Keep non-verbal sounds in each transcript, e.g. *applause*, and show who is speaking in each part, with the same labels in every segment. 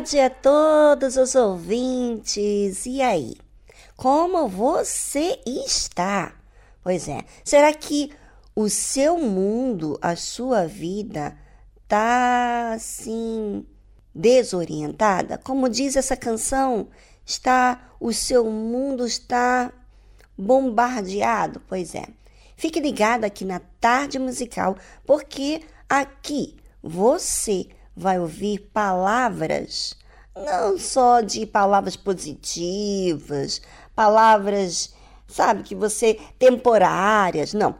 Speaker 1: Tarde a todos os ouvintes. E aí? Como você está? Pois é, será que o seu mundo, a sua vida, tá assim desorientada? Como diz essa canção, está o seu mundo está bombardeado? Pois é. Fique ligado aqui na tarde musical, porque aqui você vai ouvir palavras, não só de palavras positivas, palavras, sabe, que você temporárias, não.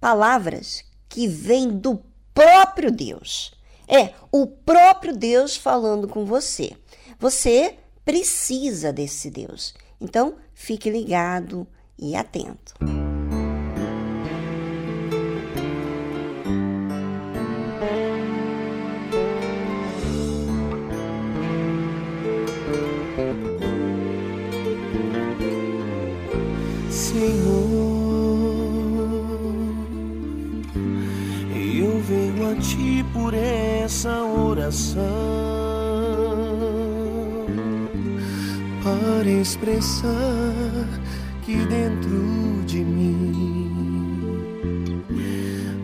Speaker 1: Palavras que vêm do próprio Deus. É o próprio Deus falando com você. Você precisa desse Deus. Então, fique ligado e atento.
Speaker 2: por essa oração
Speaker 3: para expressar que dentro de mim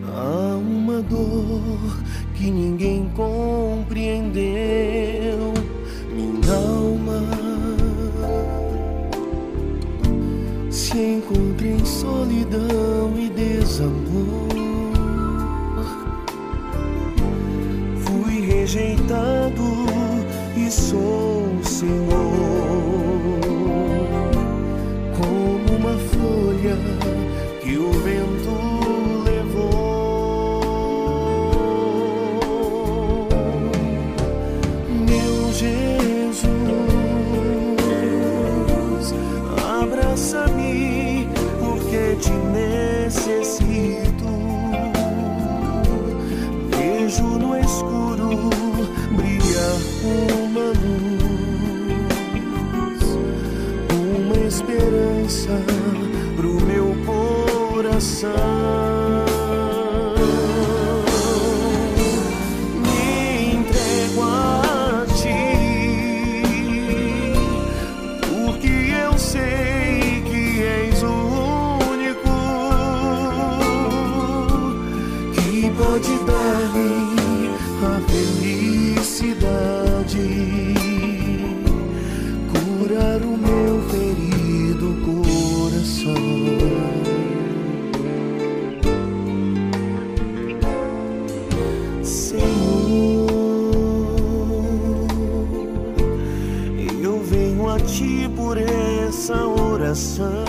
Speaker 3: há uma dor que ninguém compreendeu. Minha alma se encontra em solidão. rejeitado e sou o Senhor. Como uma folha que o sun. sun.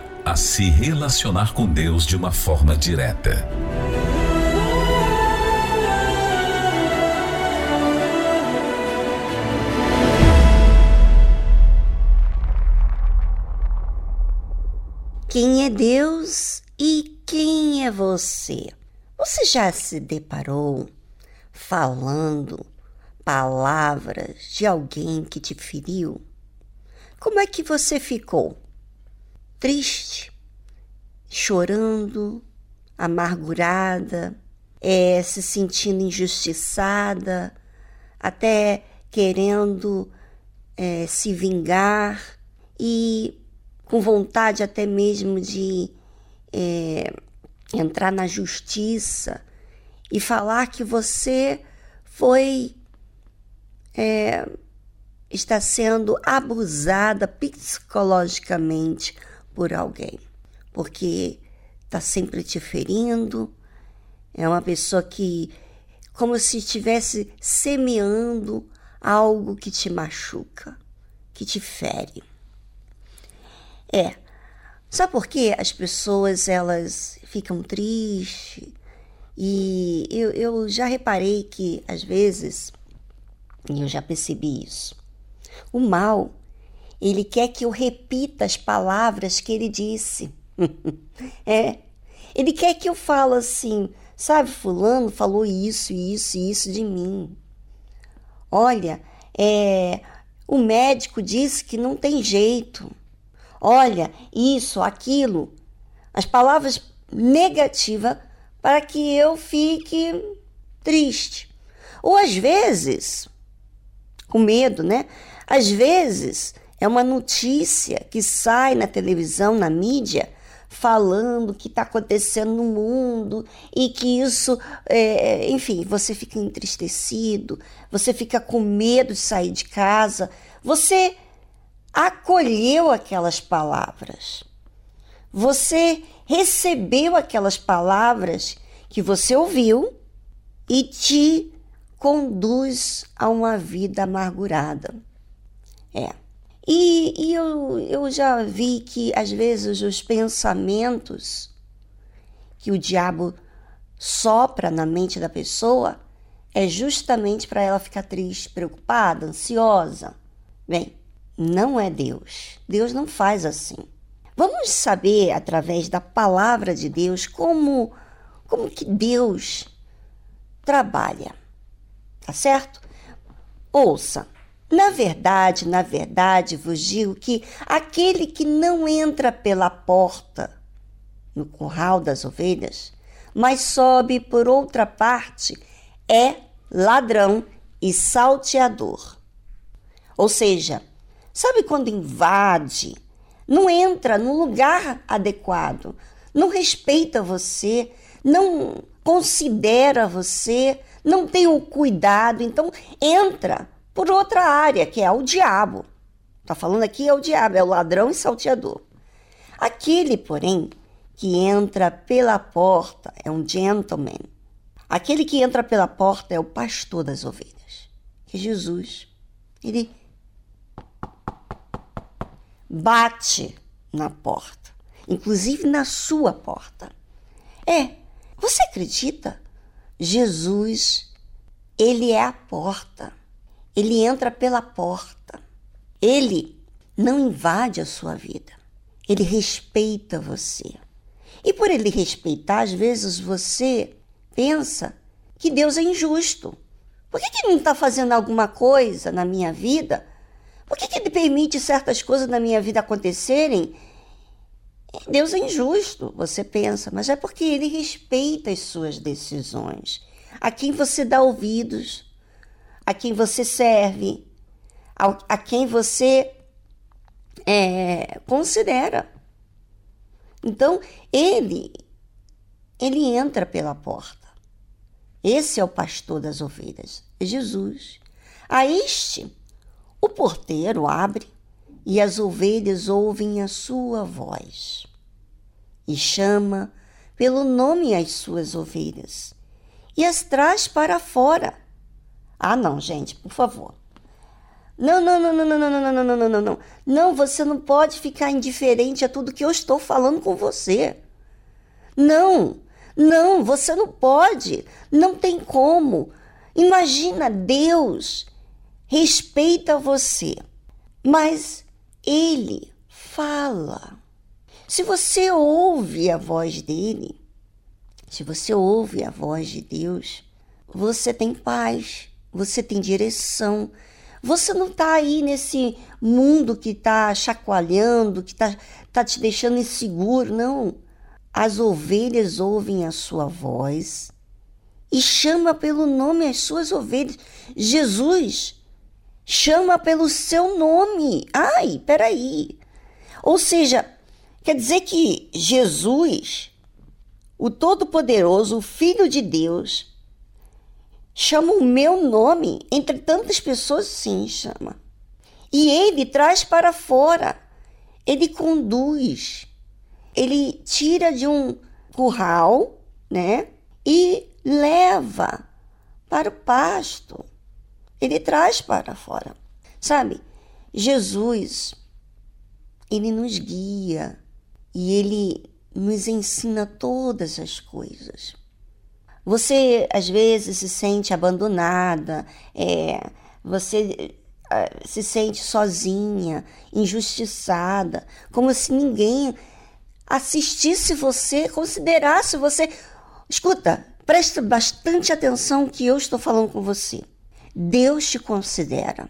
Speaker 4: a se relacionar com Deus de uma forma direta.
Speaker 1: Quem é Deus e quem é você? Você já se deparou falando palavras de alguém que te feriu? Como é que você ficou? Triste, chorando, amargurada, é, se sentindo injustiçada, até querendo é, se vingar e com vontade até mesmo de é, entrar na justiça e falar que você foi é, está sendo abusada psicologicamente por alguém, porque está sempre te ferindo, é uma pessoa que como se estivesse semeando algo que te machuca, que te fere. É. Sabe por que as pessoas elas ficam tristes? E eu, eu já reparei que às vezes, e eu já percebi isso, o mal, ele quer que eu repita as palavras que ele disse. *laughs* é. Ele quer que eu fale assim, sabe, fulano falou isso, isso isso de mim. Olha, é, o médico disse que não tem jeito. Olha, isso, aquilo. As palavras negativas para que eu fique triste. Ou às vezes, com medo, né? Às vezes é uma notícia que sai na televisão, na mídia, falando que está acontecendo no mundo e que isso, é, enfim, você fica entristecido, você fica com medo de sair de casa, você acolheu aquelas palavras, você recebeu aquelas palavras que você ouviu e te conduz a uma vida amargurada. É. E, e eu, eu já vi que às vezes os pensamentos que o diabo sopra na mente da pessoa é justamente para ela ficar triste, preocupada, ansiosa. Bem, não é Deus. Deus não faz assim. Vamos saber através da palavra de Deus como como que Deus trabalha. Tá certo? Ouça. Na verdade, na verdade, vos digo que aquele que não entra pela porta no curral das ovelhas, mas sobe por outra parte, é ladrão e salteador. Ou seja, sabe quando invade, não entra no lugar adequado, não respeita você, não considera você, não tem o cuidado, então entra por outra área, que é o diabo. Está falando aqui é o diabo, é o ladrão e salteador. Aquele, porém, que entra pela porta é um gentleman. Aquele que entra pela porta é o pastor das ovelhas, que é Jesus. Ele bate na porta, inclusive na sua porta. É, você acredita? Jesus, ele é a porta. Ele entra pela porta. Ele não invade a sua vida. Ele respeita você. E por ele respeitar, às vezes você pensa que Deus é injusto. Por que, que ele não está fazendo alguma coisa na minha vida? Por que, que ele permite certas coisas na minha vida acontecerem? Deus é injusto, você pensa, mas é porque ele respeita as suas decisões. A quem você dá ouvidos, a quem você serve, a, a quem você é, considera. Então, ele ele entra pela porta. Esse é o pastor das ovelhas, é Jesus. A este, o porteiro abre e as ovelhas ouvem a sua voz e chama pelo nome as suas ovelhas e as traz para fora. Ah, não, gente, por favor. Não, não, não, não, não, não, não, não, não, não, não, não. Você não pode ficar indiferente a tudo que eu estou falando com você. Não, não, você não pode. Não tem como. Imagina, Deus respeita você, mas Ele fala. Se você ouve a voz dele, se você ouve a voz de Deus, você tem paz, você tem direção, você não está aí nesse mundo que está chacoalhando, que está tá te deixando inseguro, não. As ovelhas ouvem a sua voz e chama pelo nome as suas ovelhas. Jesus chama pelo seu nome. Ai, peraí. Ou seja, quer dizer que Jesus, o Todo-Poderoso, o Filho de Deus, chama o meu nome entre tantas pessoas, sim, chama. E ele traz para fora, ele conduz, ele tira de um curral, né? E leva para o pasto. Ele traz para fora. Sabe? Jesus, ele nos guia e ele nos ensina todas as coisas. Você às vezes se sente abandonada, é, você é, se sente sozinha, injustiçada, como se ninguém assistisse você, considerasse você. Escuta, preste bastante atenção que eu estou falando com você. Deus te considera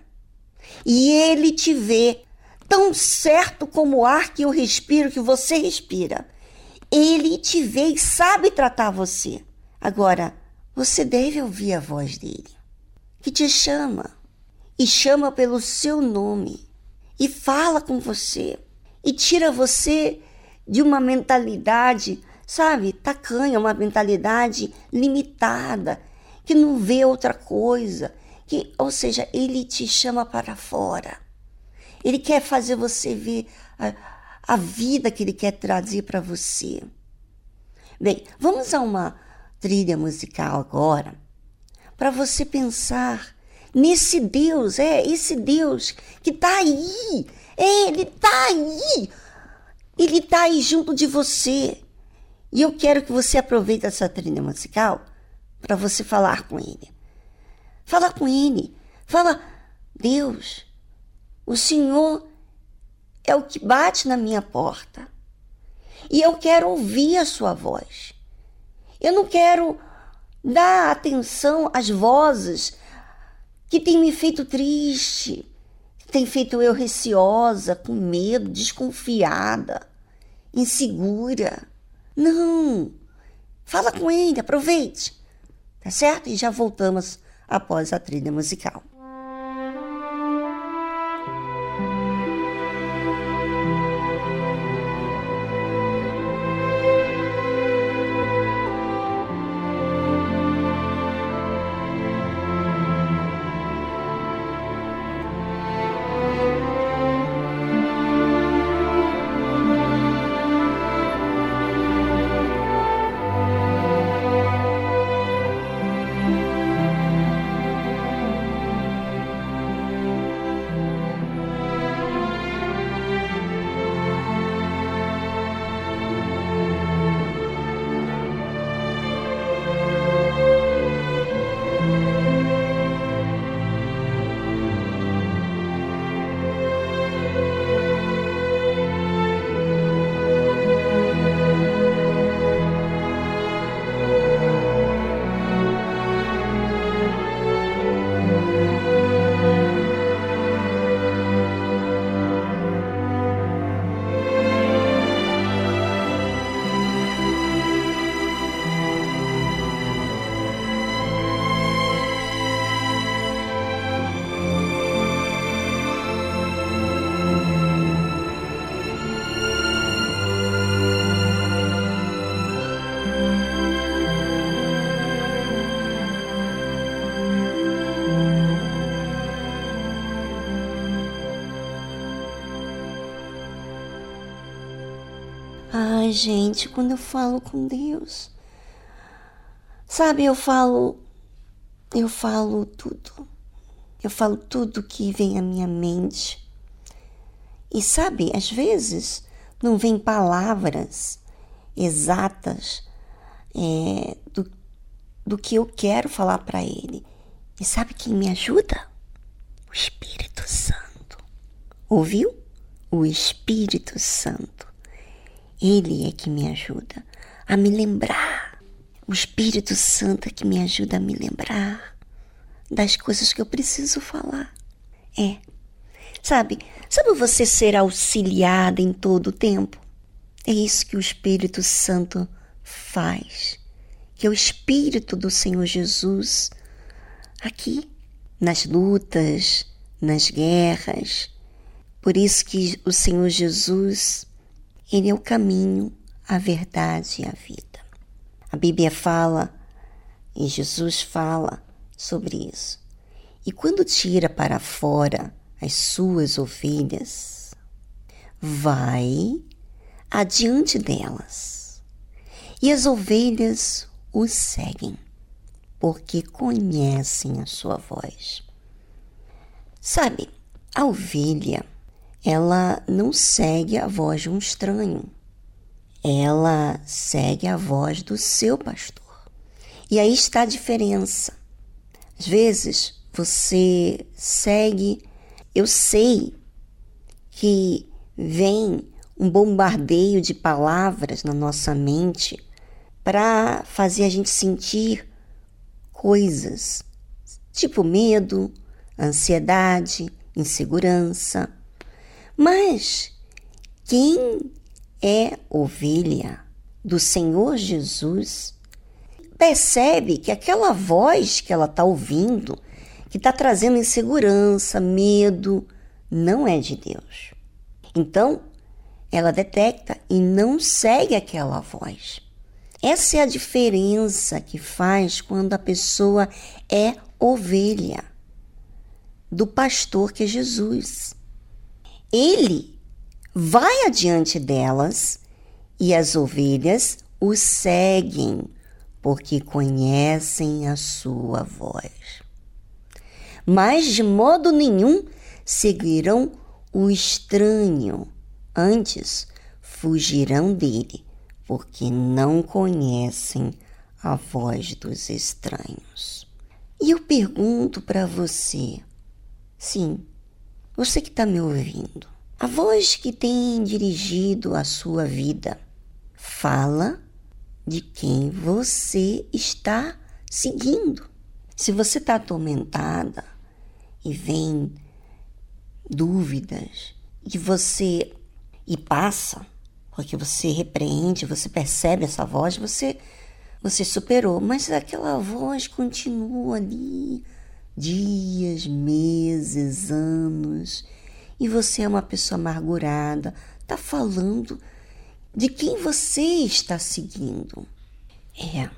Speaker 1: e Ele te vê tão certo como o ar que eu respiro, que você respira. Ele te vê e sabe tratar você. Agora, você deve ouvir a voz dele, que te chama e chama pelo seu nome e fala com você e tira você de uma mentalidade, sabe, tacanha, uma mentalidade limitada, que não vê outra coisa, que, ou seja, ele te chama para fora. Ele quer fazer você ver a, a vida que ele quer trazer para você. Bem, vamos a uma trilha musical agora para você pensar nesse Deus, é esse Deus que está aí, é, ele está aí, ele está aí junto de você. E eu quero que você aproveite essa trilha musical para você falar com ele. Fala com ele, fala, Deus, o Senhor é o que bate na minha porta. E eu quero ouvir a sua voz. Eu não quero dar atenção às vozes que têm me feito triste, que têm feito eu receosa, com medo, desconfiada, insegura. Não! Fala com ele, aproveite. Tá certo? E já voltamos após a trilha musical. Gente, quando eu falo com Deus, sabe, eu falo, eu falo tudo. Eu falo tudo que vem à minha mente. E sabe, às vezes não vem palavras exatas é, do, do que eu quero falar para ele. E sabe quem me ajuda? O Espírito Santo. Ouviu? O Espírito Santo. Ele é que me ajuda a me lembrar. O Espírito Santo é que me ajuda a me lembrar das coisas que eu preciso falar. É. Sabe, sabe você ser auxiliada em todo o tempo? É isso que o Espírito Santo faz. Que é o Espírito do Senhor Jesus aqui nas lutas, nas guerras. Por isso que o Senhor Jesus ele é o caminho, a verdade e a vida. A Bíblia fala e Jesus fala sobre isso. E quando tira para fora as suas ovelhas, vai adiante delas. E as ovelhas o seguem, porque conhecem a sua voz. Sabe, a ovelha ela não segue a voz de um estranho. Ela segue a voz do seu pastor. E aí está a diferença. Às vezes você segue, eu sei que vem um bombardeio de palavras na nossa mente para fazer a gente sentir coisas, tipo medo, ansiedade, insegurança mas quem é ovelha do Senhor Jesus percebe que aquela voz que ela está ouvindo, que está trazendo insegurança, medo, não é de Deus. Então, ela detecta e não segue aquela voz. Essa é a diferença que faz quando a pessoa é ovelha do pastor que é Jesus. Ele vai adiante delas e as ovelhas o seguem, porque conhecem a sua voz. Mas de modo nenhum seguirão o estranho, antes fugirão dele, porque não conhecem a voz dos estranhos. E eu pergunto para você, sim, você que está me ouvindo, a voz que tem dirigido a sua vida fala de quem você está seguindo. Se você está atormentada e vem dúvidas e você e passa, porque você repreende, você percebe essa voz, você você superou, mas aquela voz continua ali dias, meses, anos, e você é uma pessoa amargurada, está falando de quem você está seguindo. É,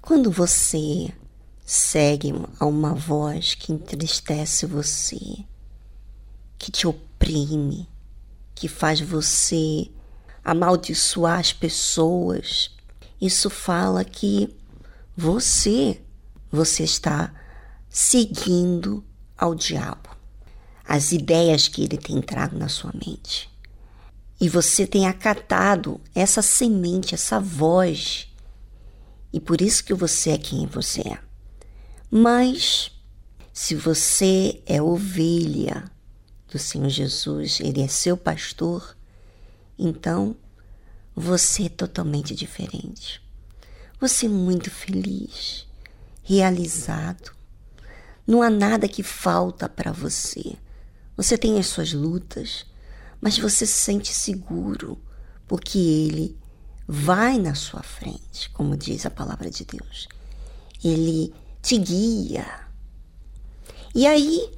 Speaker 1: quando você segue a uma voz que entristece você, que te oprime, que faz você amaldiçoar as pessoas, isso fala que você, você está seguindo ao diabo, as ideias que ele tem trago na sua mente. E você tem acatado essa semente, essa voz, e por isso que você é quem você é. Mas, se você é ovelha do Senhor Jesus, Ele é seu pastor, então você é totalmente diferente. Você é muito feliz, realizado, não há nada que falta para você. Você tem as suas lutas, mas você se sente seguro, porque Ele vai na sua frente, como diz a palavra de Deus. Ele te guia. E aí,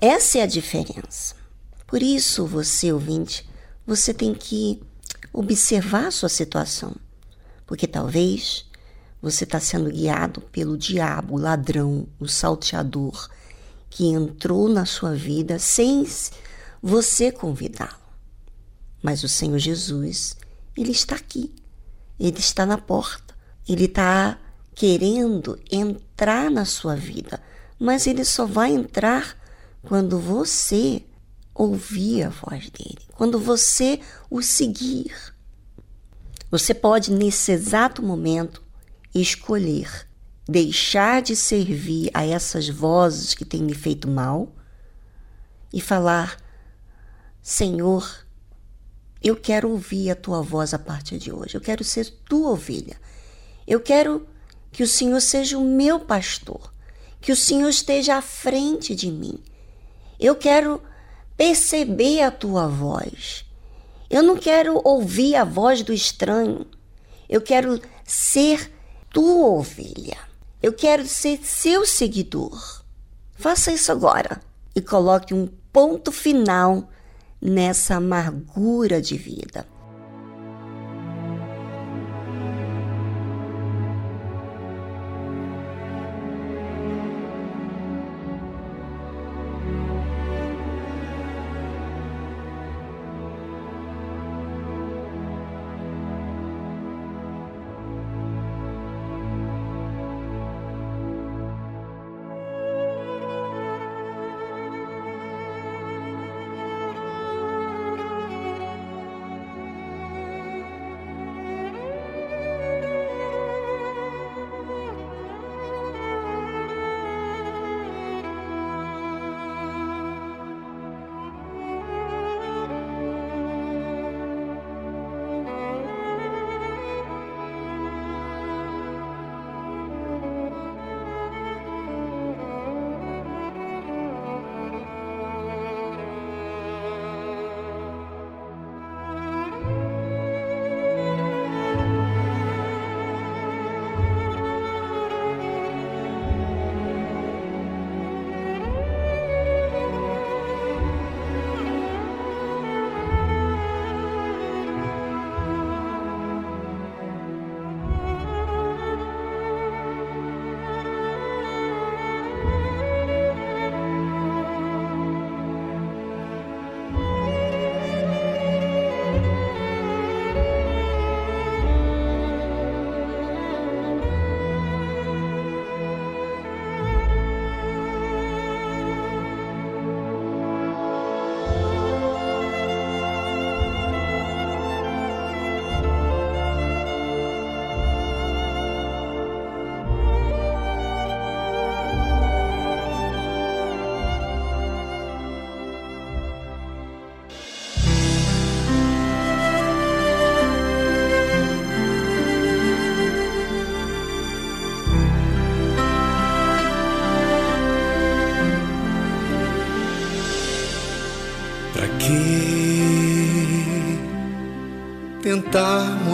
Speaker 1: essa é a diferença. Por isso, você ouvinte, você tem que observar a sua situação, porque talvez você está sendo guiado pelo diabo, o ladrão, o salteador, que entrou na sua vida sem você convidá-lo. Mas o Senhor Jesus, Ele está aqui. Ele está na porta. Ele está querendo entrar na sua vida, mas ele só vai entrar quando você ouvir a voz dele, quando você o seguir. Você pode, nesse exato momento, escolher deixar de servir a essas vozes que têm me feito mal e falar: Senhor, eu quero ouvir a tua voz a partir de hoje, eu quero ser tua ovelha, eu quero que o Senhor seja o meu pastor, que o Senhor esteja à frente de mim. Eu quero perceber a tua voz. Eu não quero ouvir a voz do estranho. Eu quero ser tua ovelha. Eu quero ser seu seguidor. Faça isso agora e coloque um ponto final nessa amargura de vida.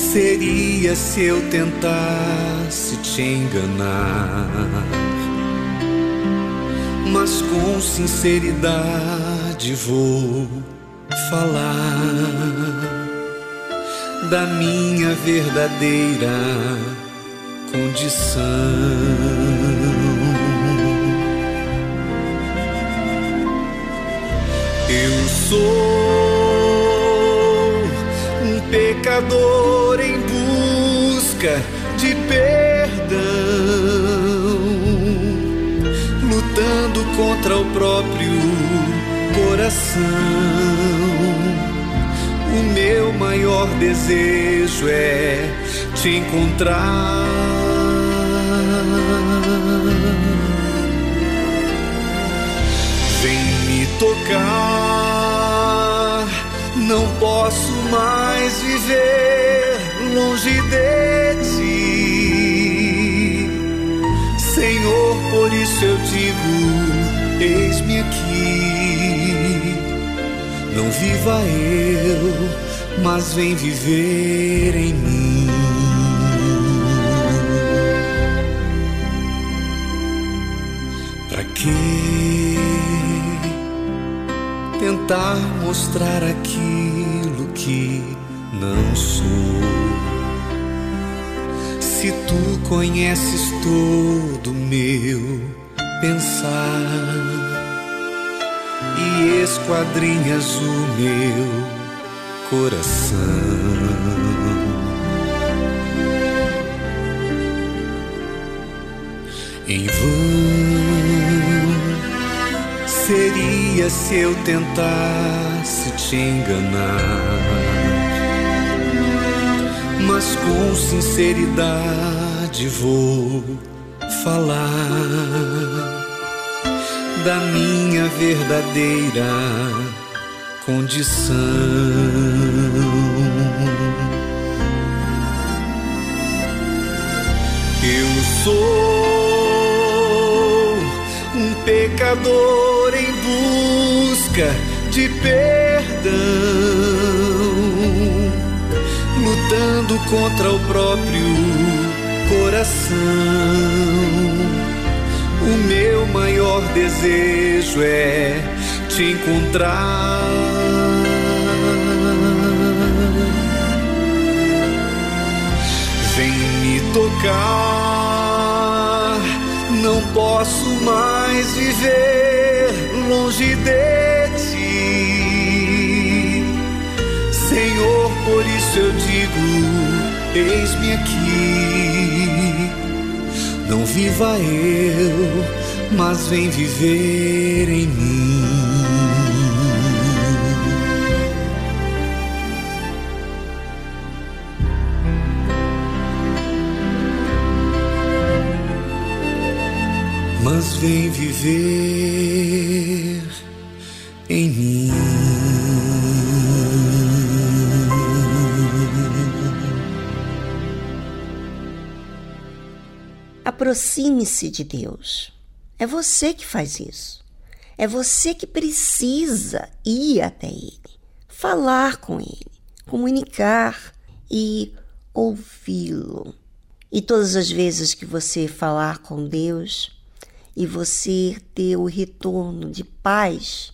Speaker 2: seria se eu tentasse te enganar. Mas com sinceridade vou falar da minha verdadeira condição. Eu sou pecador em busca de perdão, lutando contra o próprio coração. O meu maior desejo é te encontrar. Vem me tocar, não posso mais viver longe de ti. Senhor, por isso eu digo: eis-me aqui. Não viva eu, mas vem viver em mim. Pra que tentar mostrar aquilo que não sou? Conheces todo meu pensar e esquadrinhas o meu coração. Em vão seria se eu tentasse te enganar, mas com sinceridade vou falar da minha verdadeira condição. Eu sou pecador em busca de perdão, lutando contra o próprio coração. O meu maior desejo é te encontrar. Vem me tocar não posso mais viver longe de ti. Senhor, por isso eu digo: eis-me aqui. Não viva eu, mas vem viver em mim. mas vem viver
Speaker 1: Aproxime-se de Deus. É você que faz isso. É você que precisa ir até Ele, falar com Ele, comunicar e ouvi-lo. E todas as vezes que você falar com Deus, e você ter o retorno de paz,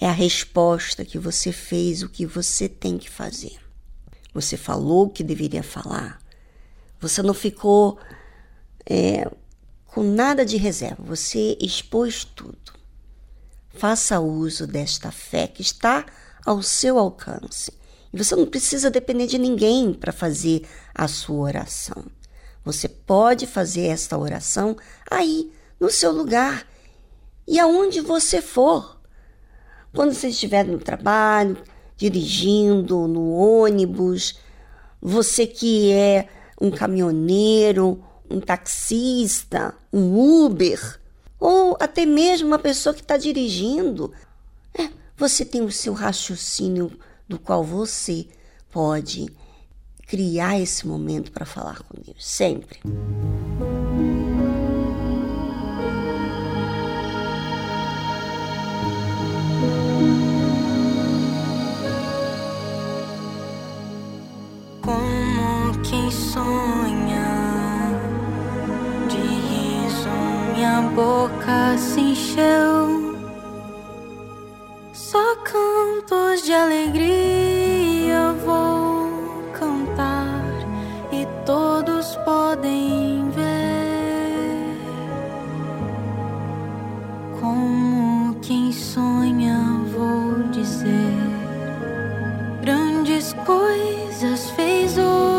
Speaker 1: é a resposta que você fez o que você tem que fazer. Você falou o que deveria falar. Você não ficou é, com nada de reserva. Você expôs tudo. Faça uso desta fé que está ao seu alcance. E você não precisa depender de ninguém para fazer a sua oração. Você pode fazer esta oração aí, no seu lugar e aonde você for. Quando você estiver no trabalho, dirigindo, no ônibus, você que é um caminhoneiro, um taxista, um Uber, ou até mesmo uma pessoa que está dirigindo, é, você tem o seu raciocínio do qual você pode criar esse momento para falar com Deus, sempre.
Speaker 5: Como boca se encheu. Só cantos de alegria vou cantar e todos podem ver. Como quem sonha, vou dizer grandes coisas fez o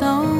Speaker 5: restaurou.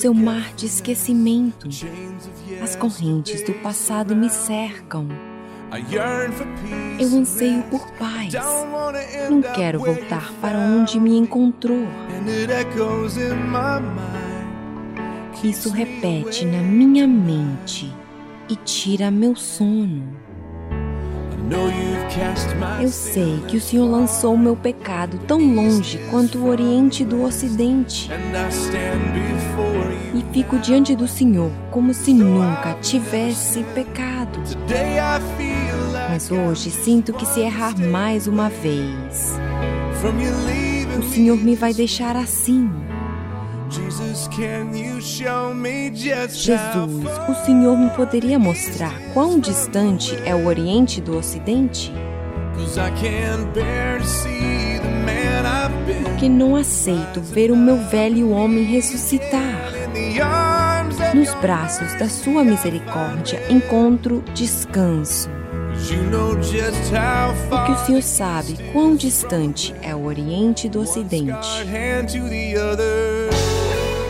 Speaker 6: Seu mar de esquecimento. As correntes do passado me cercam. Eu anseio por paz. Não quero voltar para onde me encontrou. Isso repete na minha mente e tira meu sono. Eu sei que o Senhor lançou meu pecado tão longe quanto o Oriente do Ocidente. E fico diante do Senhor como se nunca tivesse pecado. Mas hoje sinto que se errar mais uma vez, o Senhor me vai deixar assim. Jesus, o Senhor me poderia mostrar quão distante é o Oriente do Ocidente? Porque não aceito ver o meu velho homem ressuscitar. Nos braços da Sua misericórdia encontro descanso. Porque o Senhor sabe quão distante é o Oriente do Ocidente.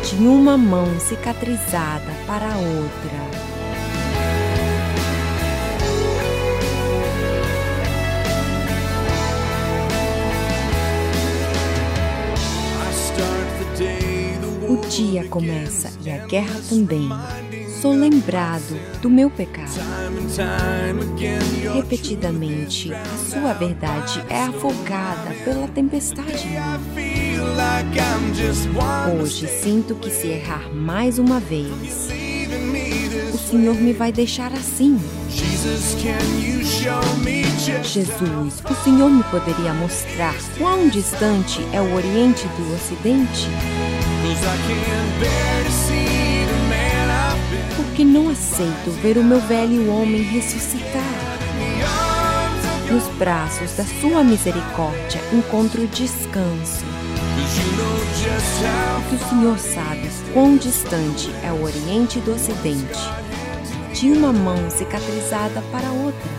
Speaker 6: De uma mão cicatrizada para a outra. Dia começa e a guerra também. Sou lembrado do meu pecado. Repetidamente, a sua verdade é afogada pela tempestade. Hoje sinto que se errar mais uma vez, o Senhor me vai deixar assim. Jesus, o Senhor me poderia mostrar quão distante é o Oriente do Ocidente? Porque não aceito ver o meu velho homem ressuscitar. Nos braços da Sua misericórdia encontro descanso. Porque o Senhor sabe quão distante é o Oriente do Ocidente. De uma mão cicatrizada para outra.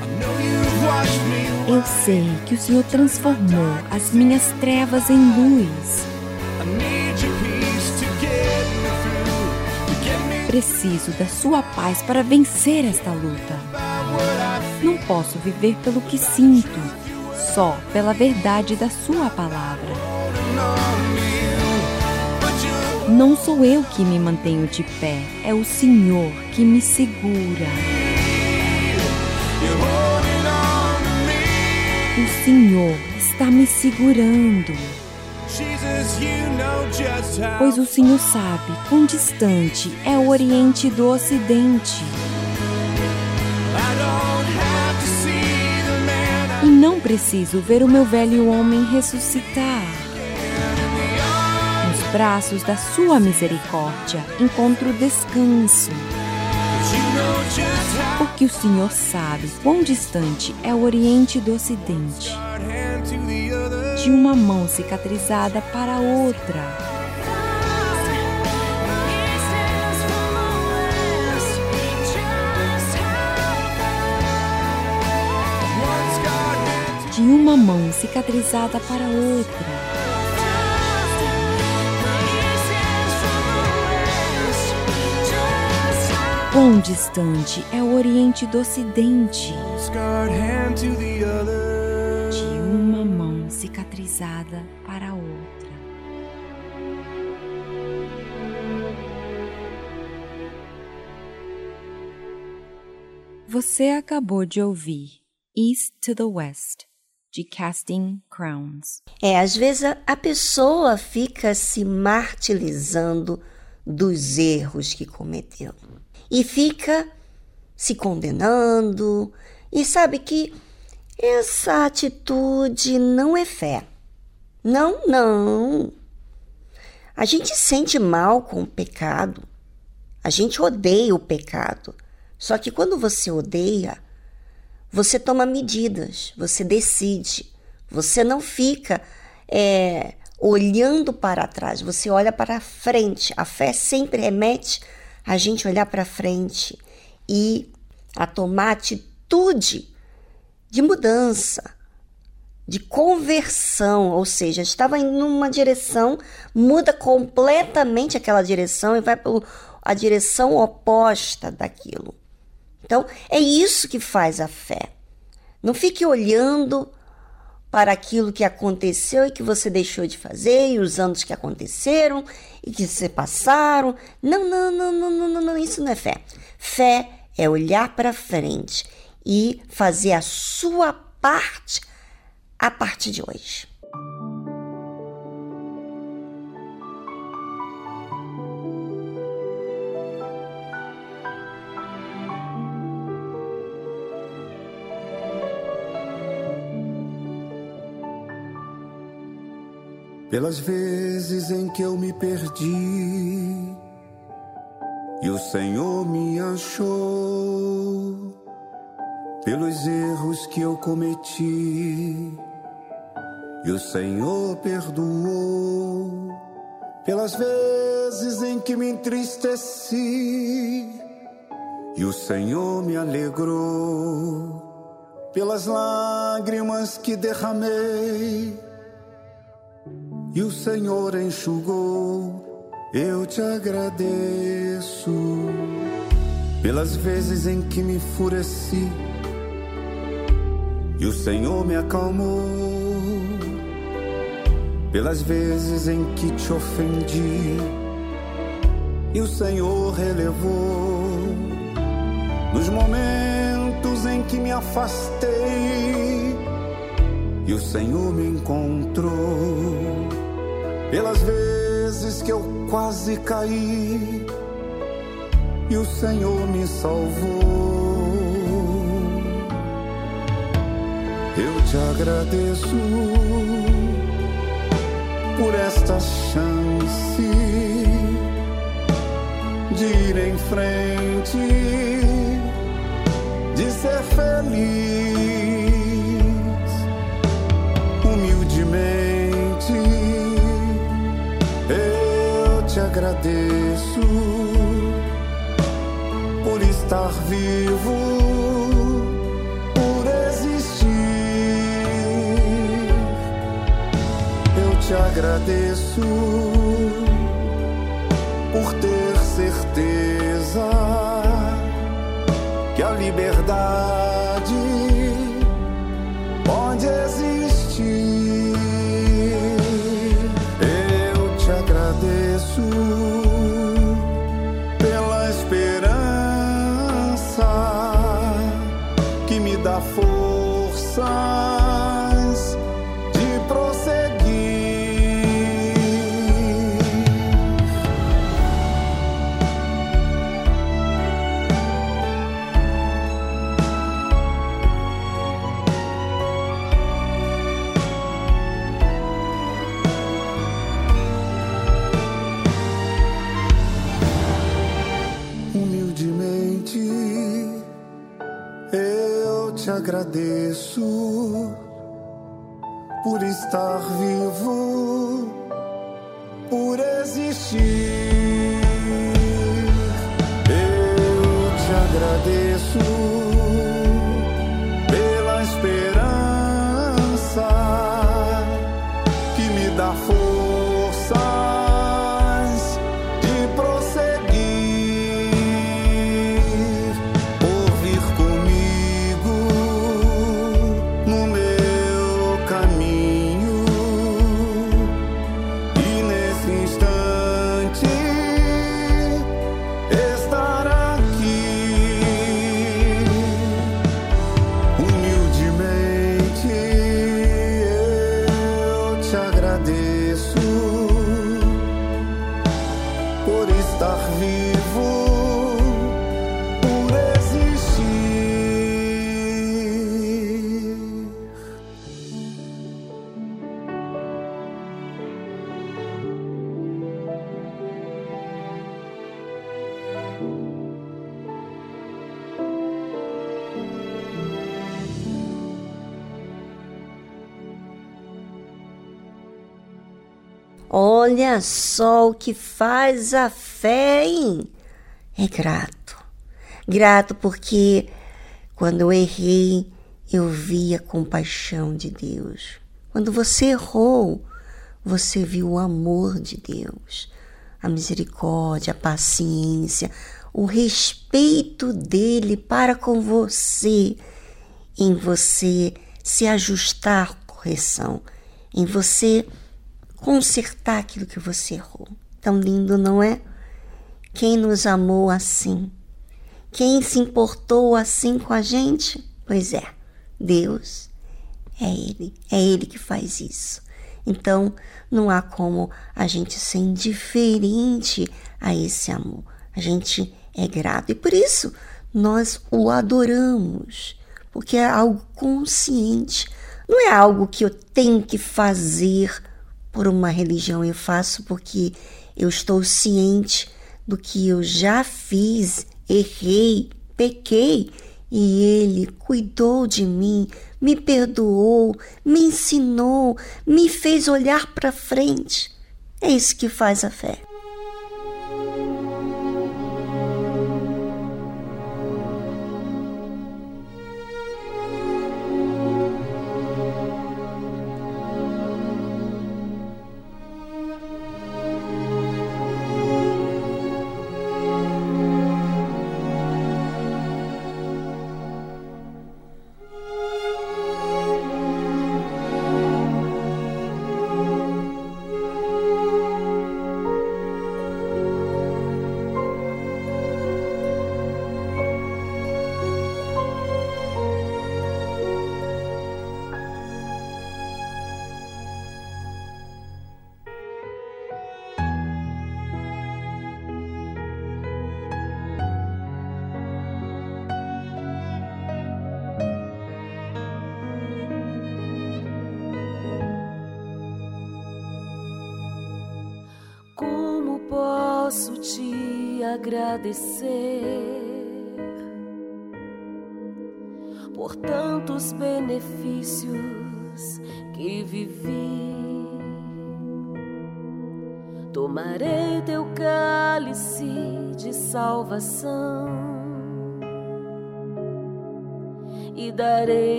Speaker 6: Eu sei que o Senhor transformou as minhas trevas em luz. Preciso da sua paz para vencer esta luta. Não posso viver pelo que sinto, só pela verdade da sua palavra. Não sou eu que me mantenho de pé, é o Senhor que me segura. O Senhor está me segurando. Pois o Senhor sabe quão distante é o Oriente do Ocidente. E não preciso ver o meu velho homem ressuscitar. braços da sua misericórdia encontro descanso. Porque o Senhor sabe quão distante é o Oriente do Ocidente, de uma mão cicatrizada para outra. de uma mão cicatrizada para outra. Quão distante é o Oriente do Ocidente? Cicatrizada para outra. Você acabou de ouvir East to the West de Casting Crowns.
Speaker 1: É, às vezes a, a pessoa fica se martirizando dos erros que cometeu e fica se condenando e sabe que essa atitude não é fé. Não, não. A gente sente mal com o pecado. A gente odeia o pecado. Só que quando você odeia, você toma medidas, você decide, você não fica é, olhando para trás, você olha para frente. A fé sempre remete a gente olhar para frente e a tomar atitude de mudança, de conversão, ou seja, estava em uma direção, muda completamente aquela direção e vai para a direção oposta daquilo. Então, é isso que faz a fé. Não fique olhando para aquilo que aconteceu e que você deixou de fazer, e os anos que aconteceram e que se passaram. Não, não, não, não, não, não, não, isso não é fé. Fé é olhar para frente e fazer a sua parte a partir de hoje.
Speaker 7: pelas vezes em que eu me perdi e o Senhor me achou, pelos erros que eu cometi. E o Senhor perdoou, pelas vezes em que me entristeci. E o Senhor me alegrou, pelas lágrimas que derramei. E o Senhor enxugou. Eu te agradeço pelas vezes em que me enfureci e o Senhor me acalmou, pelas vezes em que te ofendi. E o Senhor relevou, nos momentos em que me afastei. E o Senhor me encontrou pelas vezes que eu quase caí. E o Senhor me salvou. Eu te agradeço por esta chance de ir em frente, de ser feliz agradeço por estar vivo, te agradeço por estar vivo,
Speaker 1: Olha só o que faz a fé, hein? É grato. Grato porque quando eu errei, eu vi a compaixão de Deus. Quando você errou, você viu o amor de Deus, a misericórdia, a paciência, o respeito dele para com você, em você se ajustar à correção, em você consertar aquilo que você errou. Tão lindo, não é? Quem nos amou assim? Quem se importou assim com a gente? Pois é, Deus. É Ele, é Ele que faz isso. Então, não há como a gente ser indiferente a esse amor. A gente é grato e por isso nós o adoramos, porque é algo consciente, não é algo que eu tenho que fazer por uma religião, eu faço porque eu estou ciente do que eu já fiz, errei, pequei e Ele cuidou de mim, me perdoou, me ensinou, me fez olhar para frente. É isso que faz a fé.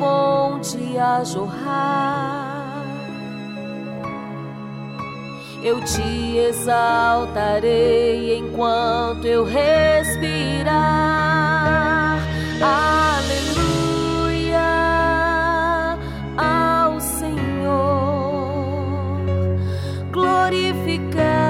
Speaker 8: Fonte a jorrar. Eu te exaltarei enquanto eu respirar. Aleluia ao Senhor, glorificado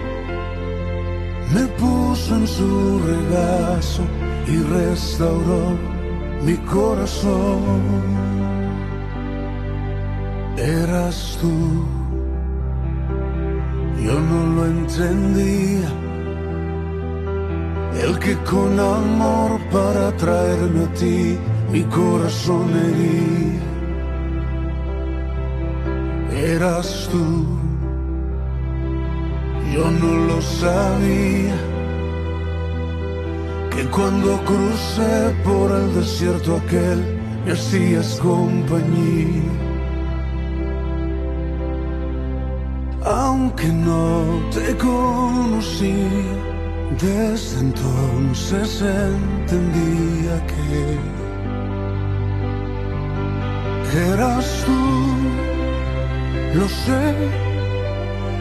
Speaker 9: me puso en su regazo y restauró mi corazón. Eras tú, yo no lo entendía, el que con amor para traerme a ti mi corazón hería eras tú. Yo no lo sabía, que cuando crucé por el desierto aquel me hacías compañía. Aunque no te conocí, desde entonces entendía que eras tú lo sé,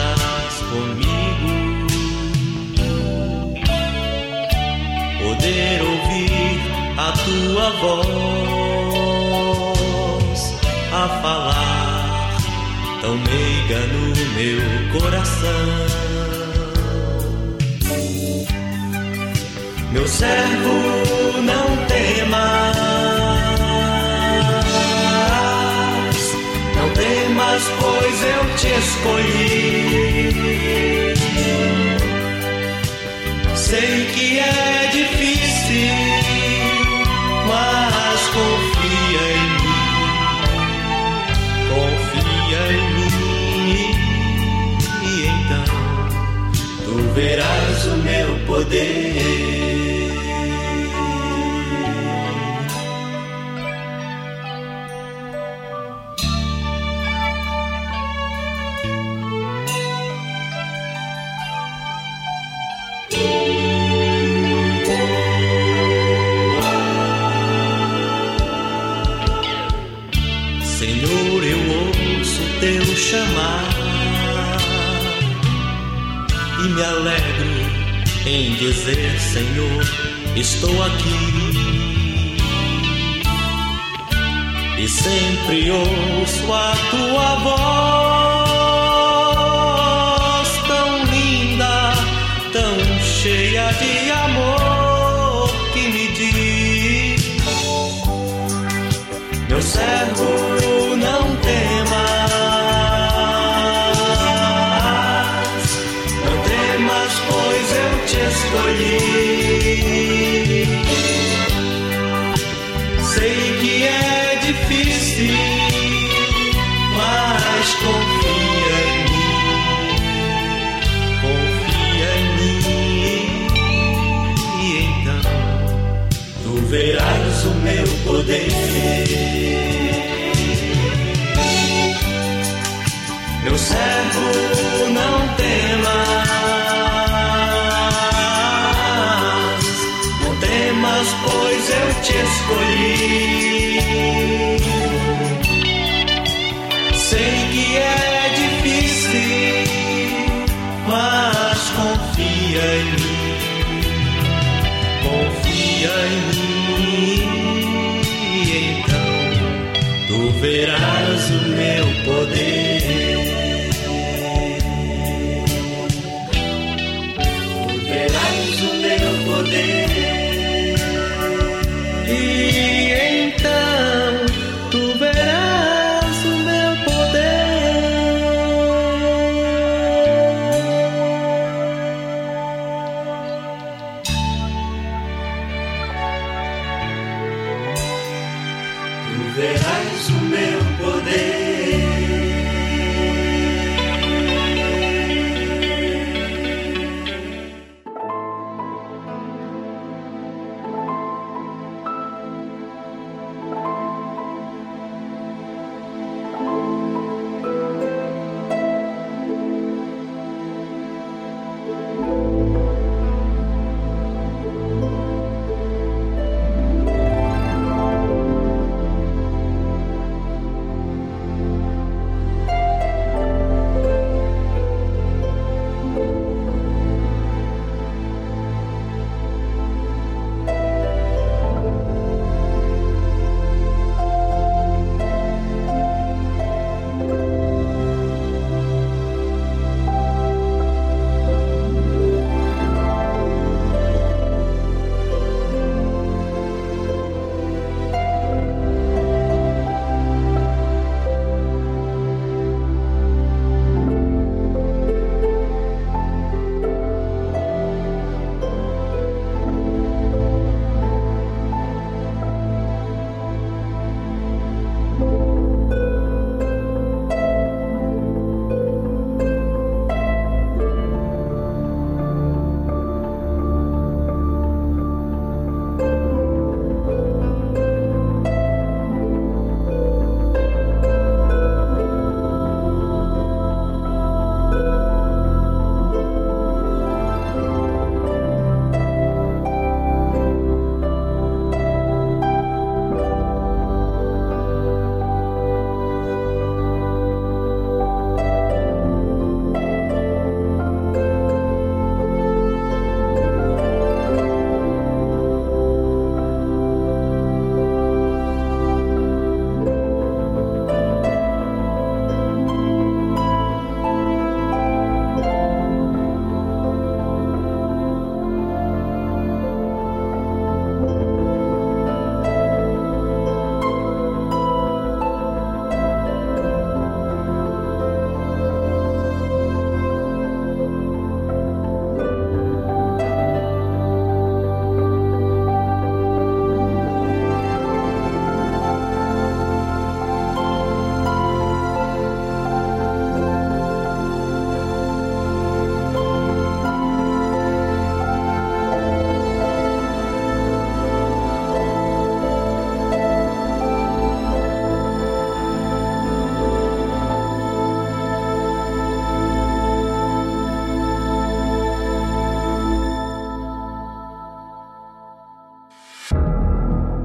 Speaker 9: estarás comigo. Poder ouvir a
Speaker 10: tua voz a falar tão meiga no meu coração. Meu servo te escolhi. Sei que é difícil, mas confia em mim, confia em mim, e então tu verás o meu poder. Dizer, Senhor, estou aqui. E sempre ouço a tua voz tão linda, tão cheia de amor que me diz: Meu servo, escolhi. Sei que é difícil, mas confia em mim, confia em mim, e então tu verás o meu poder. Meu servo, não temas, te escolhi. Sei que é difícil, mas confia em mim, confia em mim, então tu verás o meu poder. Tu verás o meu poder.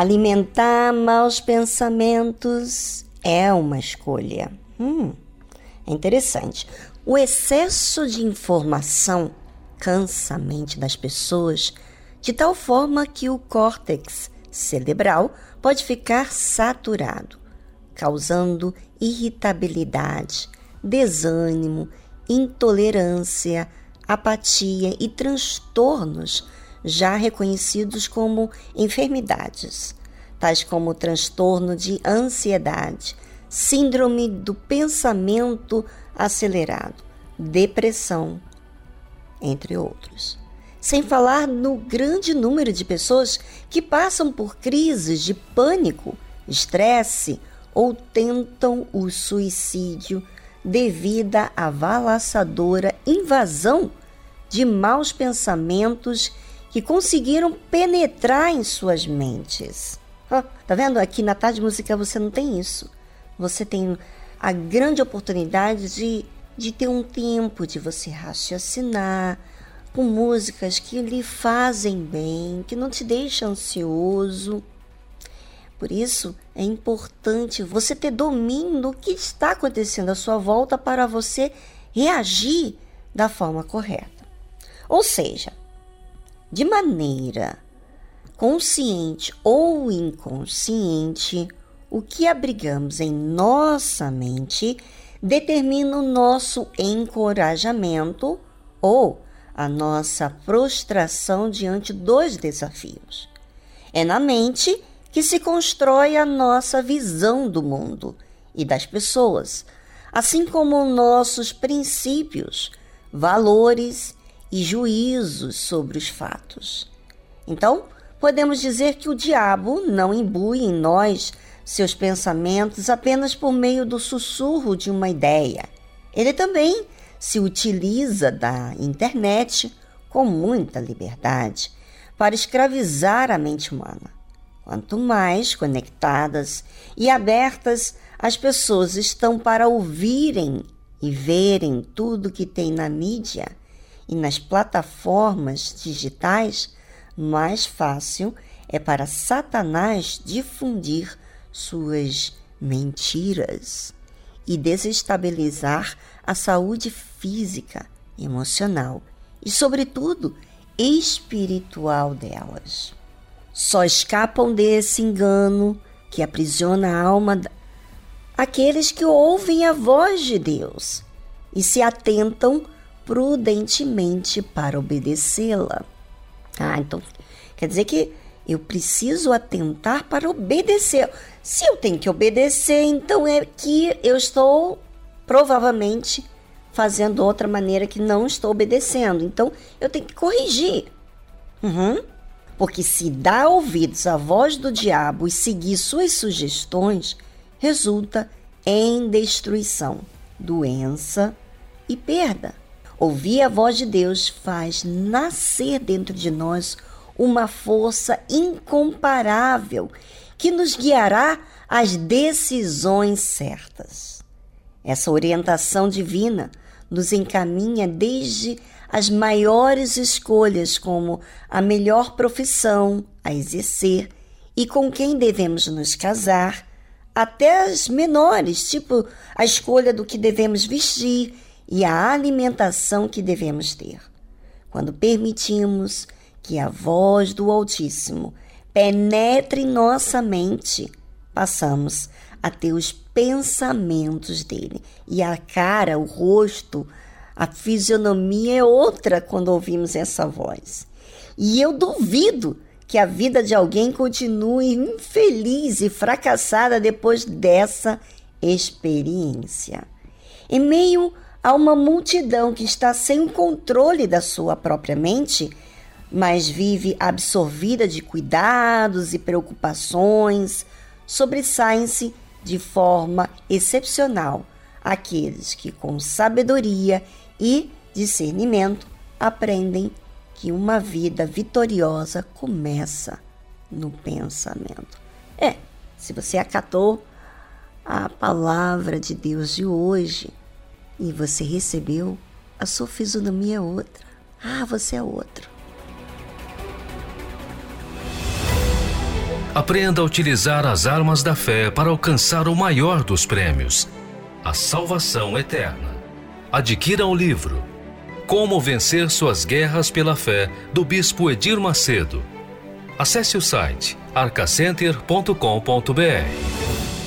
Speaker 1: Alimentar maus pensamentos é uma escolha. Hum, é interessante. O excesso de informação cansa a mente das pessoas de tal forma que o córtex cerebral pode ficar saturado, causando irritabilidade, desânimo, intolerância, apatia e transtornos já reconhecidos como enfermidades, tais como transtorno de ansiedade, síndrome do pensamento acelerado, depressão, entre outros. Sem falar no grande número de pessoas que passam por crises de pânico, estresse ou tentam o suicídio devido à avalaçadora invasão de maus pensamentos que conseguiram penetrar em suas mentes. Oh, tá vendo? Aqui na tarde musical você não tem isso. Você tem a grande oportunidade de, de ter um tempo de você raciocinar com músicas que lhe fazem bem, que não te deixam ansioso. Por isso, é importante você ter domínio do que está acontecendo à sua volta para você reagir da forma correta. Ou seja, de maneira consciente ou inconsciente, o que abrigamos em nossa mente determina o nosso encorajamento ou a nossa prostração diante dos desafios. É na mente que se constrói a nossa visão do mundo e das pessoas, assim como nossos princípios, valores e juízos sobre os fatos. Então, podemos dizer que o diabo não imbui em nós seus pensamentos apenas por meio do sussurro de uma ideia. Ele também se utiliza da internet com muita liberdade para escravizar a mente humana. Quanto mais conectadas e abertas as pessoas estão para ouvirem e verem tudo que tem na mídia, e nas plataformas digitais, mais fácil é para Satanás difundir suas mentiras e desestabilizar a saúde física, emocional e, sobretudo, espiritual delas. Só escapam desse engano que aprisiona a alma aqueles que ouvem a voz de Deus e se atentam prudentemente para obedecê-la. Ah, então quer dizer que eu preciso atentar para obedecer. Se eu tenho que obedecer, então é que eu estou provavelmente fazendo outra maneira que não estou obedecendo. Então eu tenho que corrigir. Uhum. Porque se dar ouvidos à voz do diabo e seguir suas sugestões, resulta em destruição, doença e perda. Ouvir a voz de Deus faz nascer dentro de nós uma força incomparável que nos guiará às decisões certas. Essa orientação divina nos encaminha desde as maiores escolhas, como a melhor profissão a exercer e com quem devemos nos casar, até as menores, tipo a escolha do que devemos vestir e a alimentação que devemos ter. Quando permitimos que a voz do Altíssimo penetre nossa mente, passamos a ter os pensamentos dele. E a cara, o rosto, a fisionomia é outra quando ouvimos essa voz. E eu duvido que a vida de alguém continue infeliz e fracassada depois dessa experiência. Em meio uma multidão que está sem o controle da sua própria mente, mas vive absorvida de cuidados e preocupações, sobressaem-se de forma excepcional aqueles que, com sabedoria e discernimento, aprendem que uma vida vitoriosa começa no pensamento. É, se você acatou a palavra de Deus de hoje e você recebeu, a sua fisionomia é outra. Ah, você é outro.
Speaker 11: Aprenda a utilizar as armas da fé para alcançar o maior dos prêmios, a salvação eterna. Adquira o livro Como Vencer Suas Guerras pela Fé, do Bispo Edir Macedo. Acesse o site arcacenter.com.br.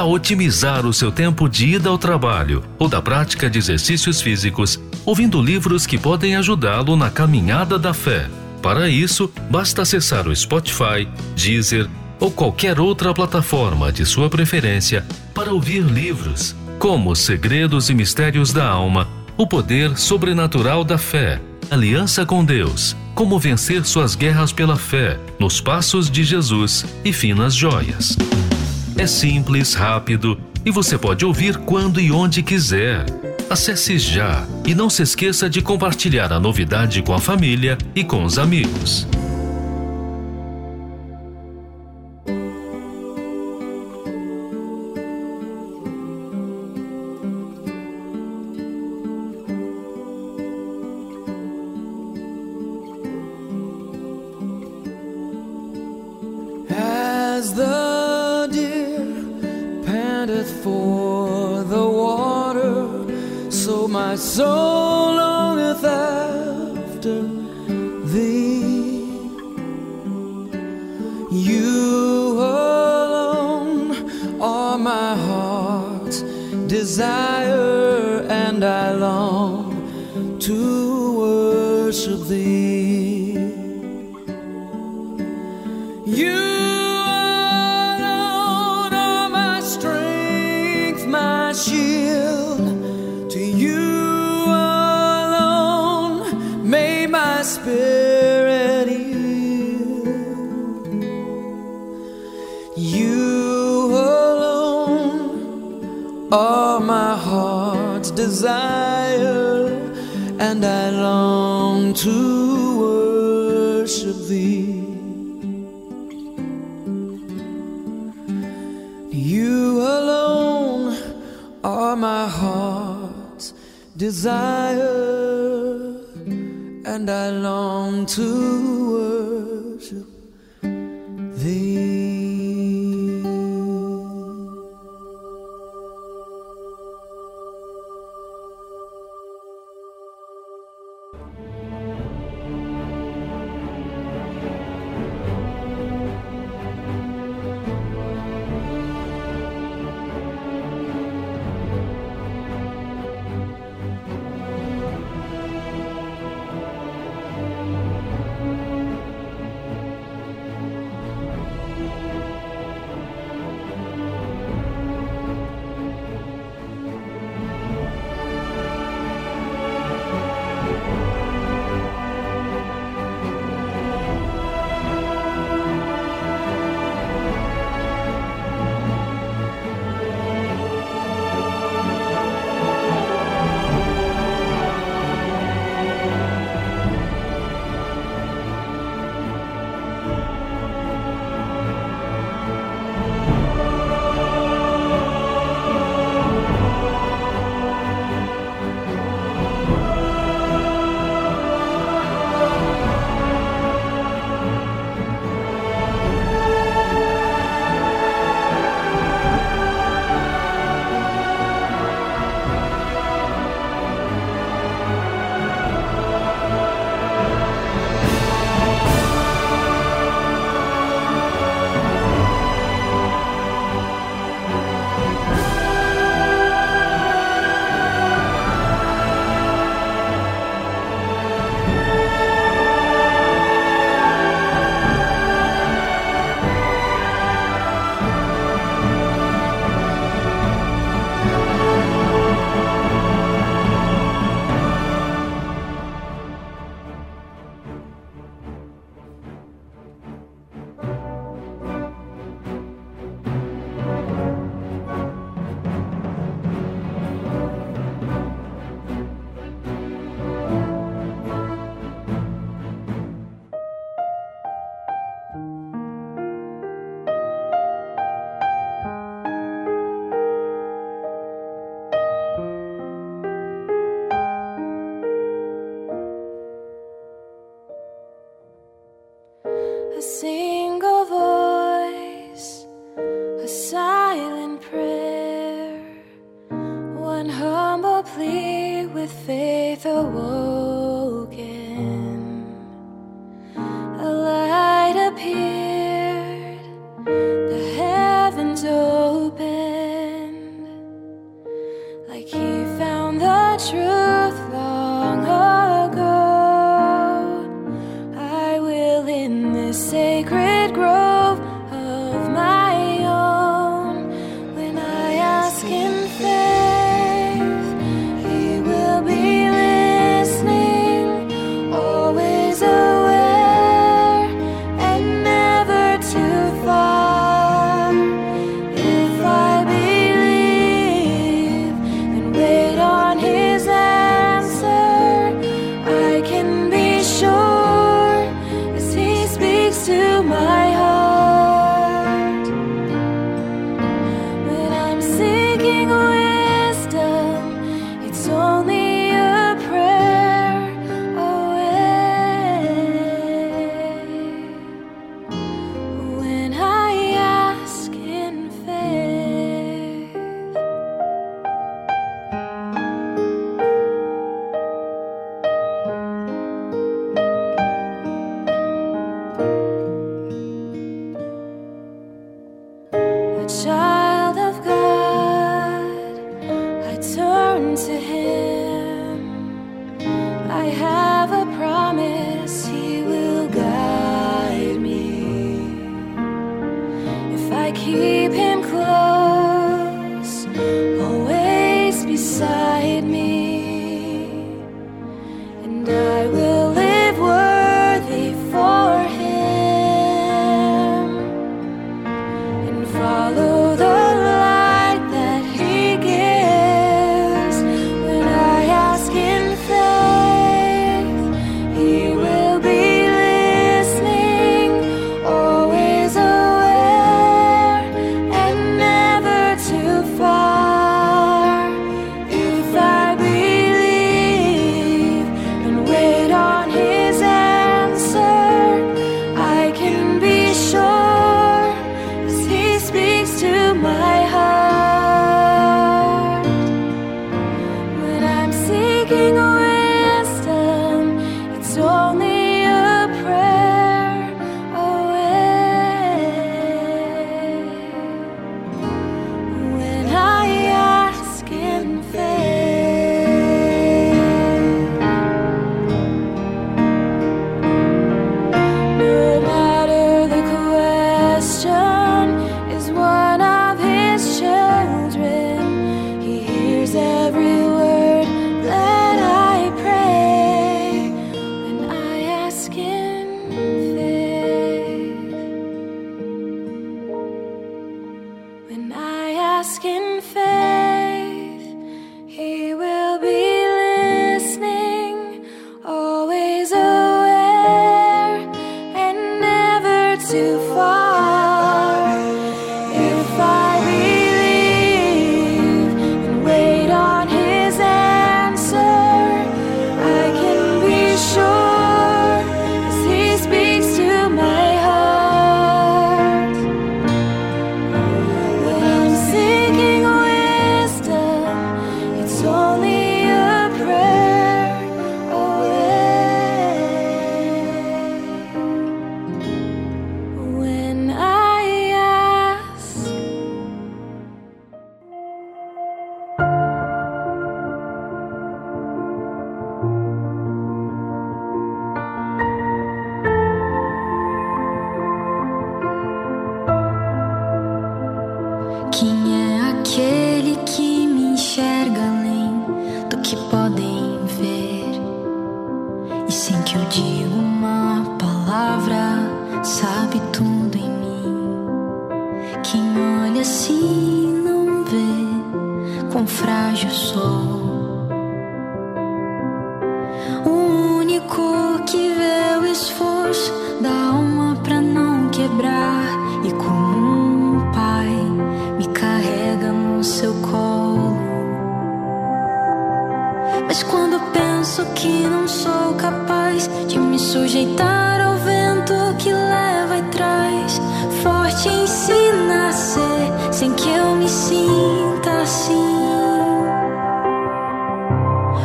Speaker 11: tal otimizar o seu tempo de ida ao trabalho ou da prática de exercícios físicos, ouvindo livros que podem ajudá-lo na caminhada da fé? Para isso, basta acessar o Spotify, Deezer ou qualquer outra plataforma de sua preferência para ouvir livros como Segredos e Mistérios da Alma, O Poder Sobrenatural da Fé, Aliança com Deus, Como Vencer Suas Guerras pela Fé, Nos Passos de Jesus e Finas Joias. É simples, rápido e você pode ouvir quando e onde quiser. Acesse já e não se esqueça de compartilhar a novidade com a família e com os amigos.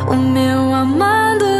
Speaker 5: O meu amado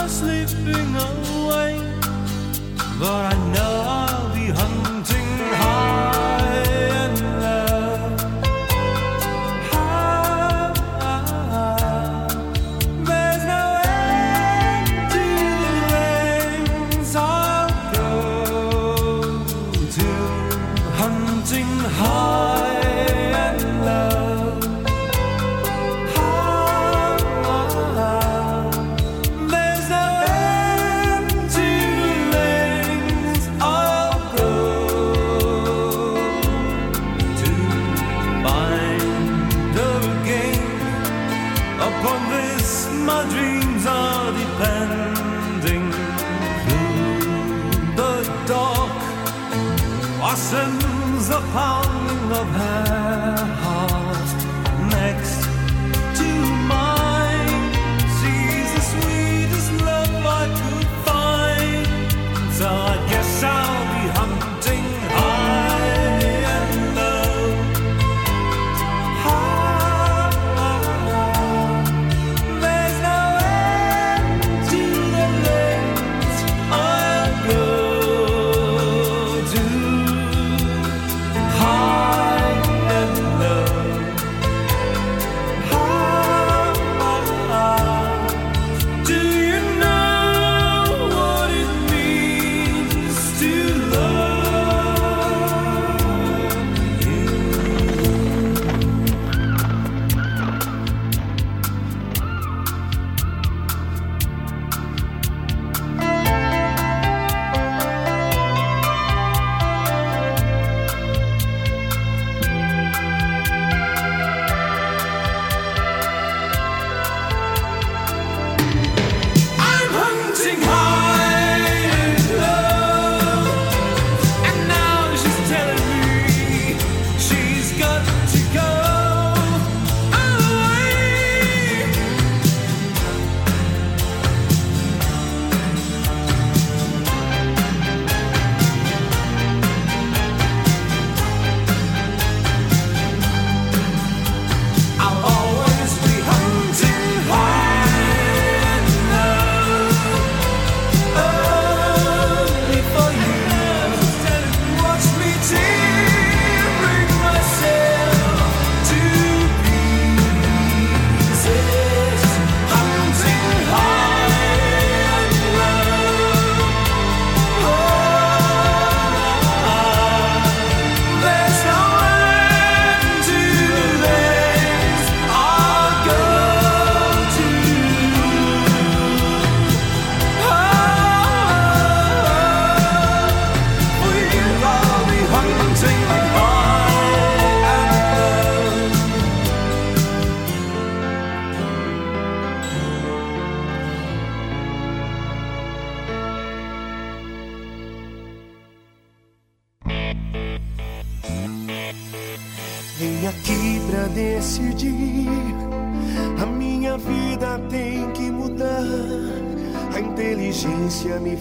Speaker 12: her slipping away, but I know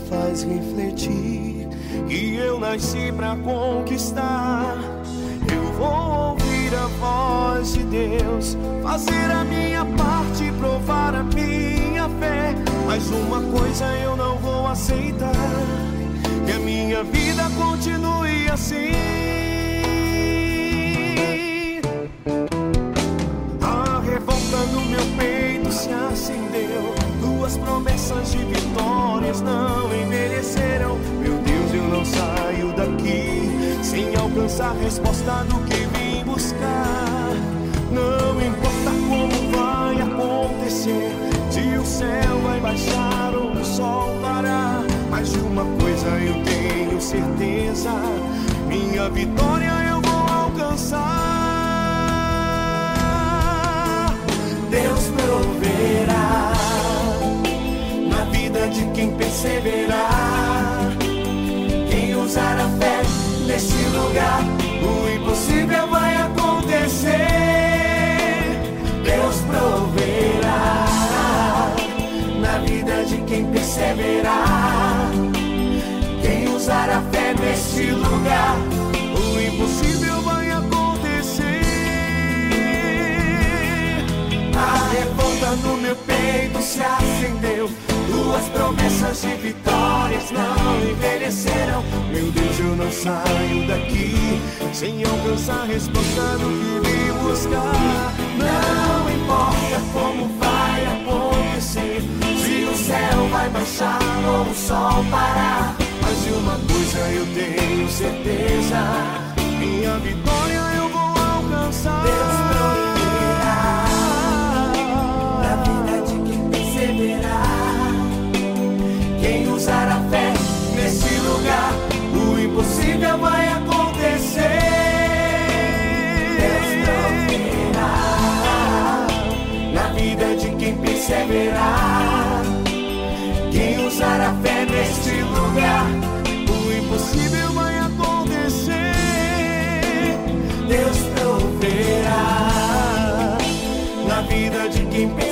Speaker 3: faz refletir. E eu nasci pra conquistar. Eu vou ouvir a voz de Deus, fazer a minha parte, provar a minha fé. Mas uma coisa eu não vou aceitar: que a minha vida continue assim. A revolta no meu peito se acendeu. Duas promessas de vitórias não envelheceram. Meu Deus, eu não saio daqui sem alcançar a resposta do que vim buscar. Não importa como vai acontecer, se o céu vai baixar ou o sol parar. Mas de uma coisa eu tenho certeza: minha vitória eu vou alcançar. Deus proverá na vida de quem perseverar. Quem usar a fé nesse lugar, o impossível vai acontecer. Deus proverá na vida de quem perseverar. Quem usar a fé nesse lugar, o impossível vai acontecer. A revolta no meu peito se acendeu. Duas promessas de vitórias não envelheceram. Meu Deus, eu não saio daqui sem alcançar a resposta do que vim buscar. Não importa como vai acontecer, se o céu vai baixar ou o sol parar. Mas de uma coisa eu tenho certeza: minha vitória eu vou alcançar. Impossível vai acontecer. Deus proverá na vida de quem perseverar. Quem usar a fé neste lugar, o impossível vai acontecer. Deus proverá na vida de quem perseverar.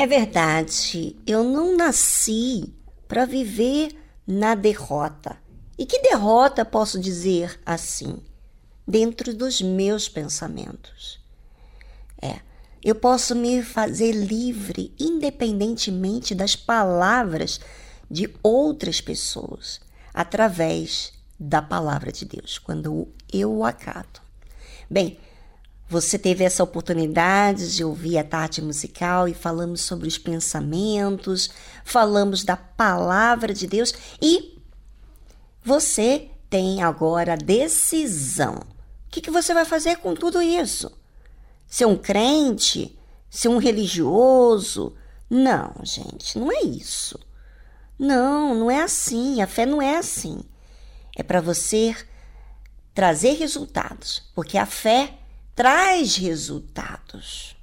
Speaker 1: É verdade, eu não nasci para viver na derrota. E que derrota posso dizer assim? Dentro dos meus pensamentos. É, eu posso me fazer livre independentemente das palavras de outras pessoas, através da palavra de Deus, quando eu o acato. Bem, você teve essa oportunidade de ouvir a tarde musical e falamos sobre os pensamentos, falamos da palavra de Deus e você tem agora a decisão. O que, que você vai fazer com tudo isso? Ser um crente? Ser um religioso? Não, gente, não é isso. Não, não é assim. A fé não é assim. É para você trazer resultados, porque a fé traz resultados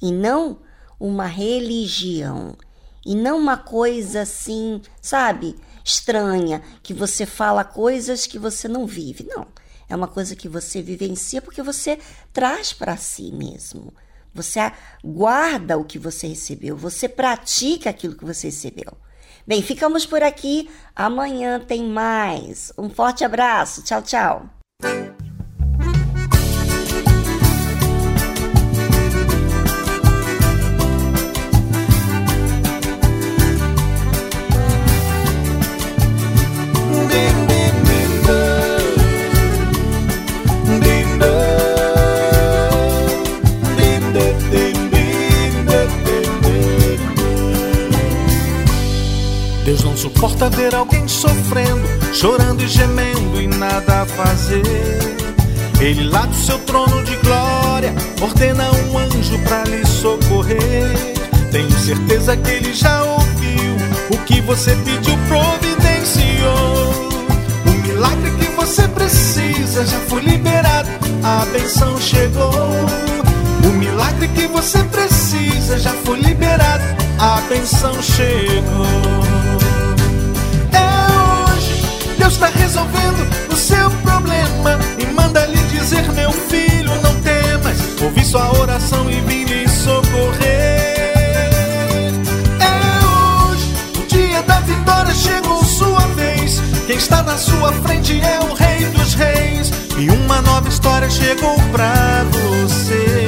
Speaker 1: e não uma religião e não uma coisa assim, sabe, estranha, que você fala coisas que você não vive. Não, é uma coisa que você vivencia porque você traz para si mesmo. Você guarda o que você recebeu, você pratica aquilo que você recebeu. Bem, ficamos por aqui. Amanhã tem mais. Um forte abraço. Tchau, tchau.
Speaker 13: suporta ver alguém sofrendo, chorando e gemendo e nada a fazer. Ele lá do seu trono de glória ordena um anjo para lhe socorrer. Tenho certeza que ele já ouviu o que você pediu, providenciou. O milagre que você precisa já foi liberado, a benção chegou. O milagre que você precisa já foi liberado, a benção chegou. Deus está resolvendo o seu problema e manda lhe dizer, meu filho, não temas. Ouvi sua oração e vim lhe socorrer. É hoje, o dia da vitória chegou sua vez. Quem está na sua frente é o Rei dos Reis e uma nova história chegou para você.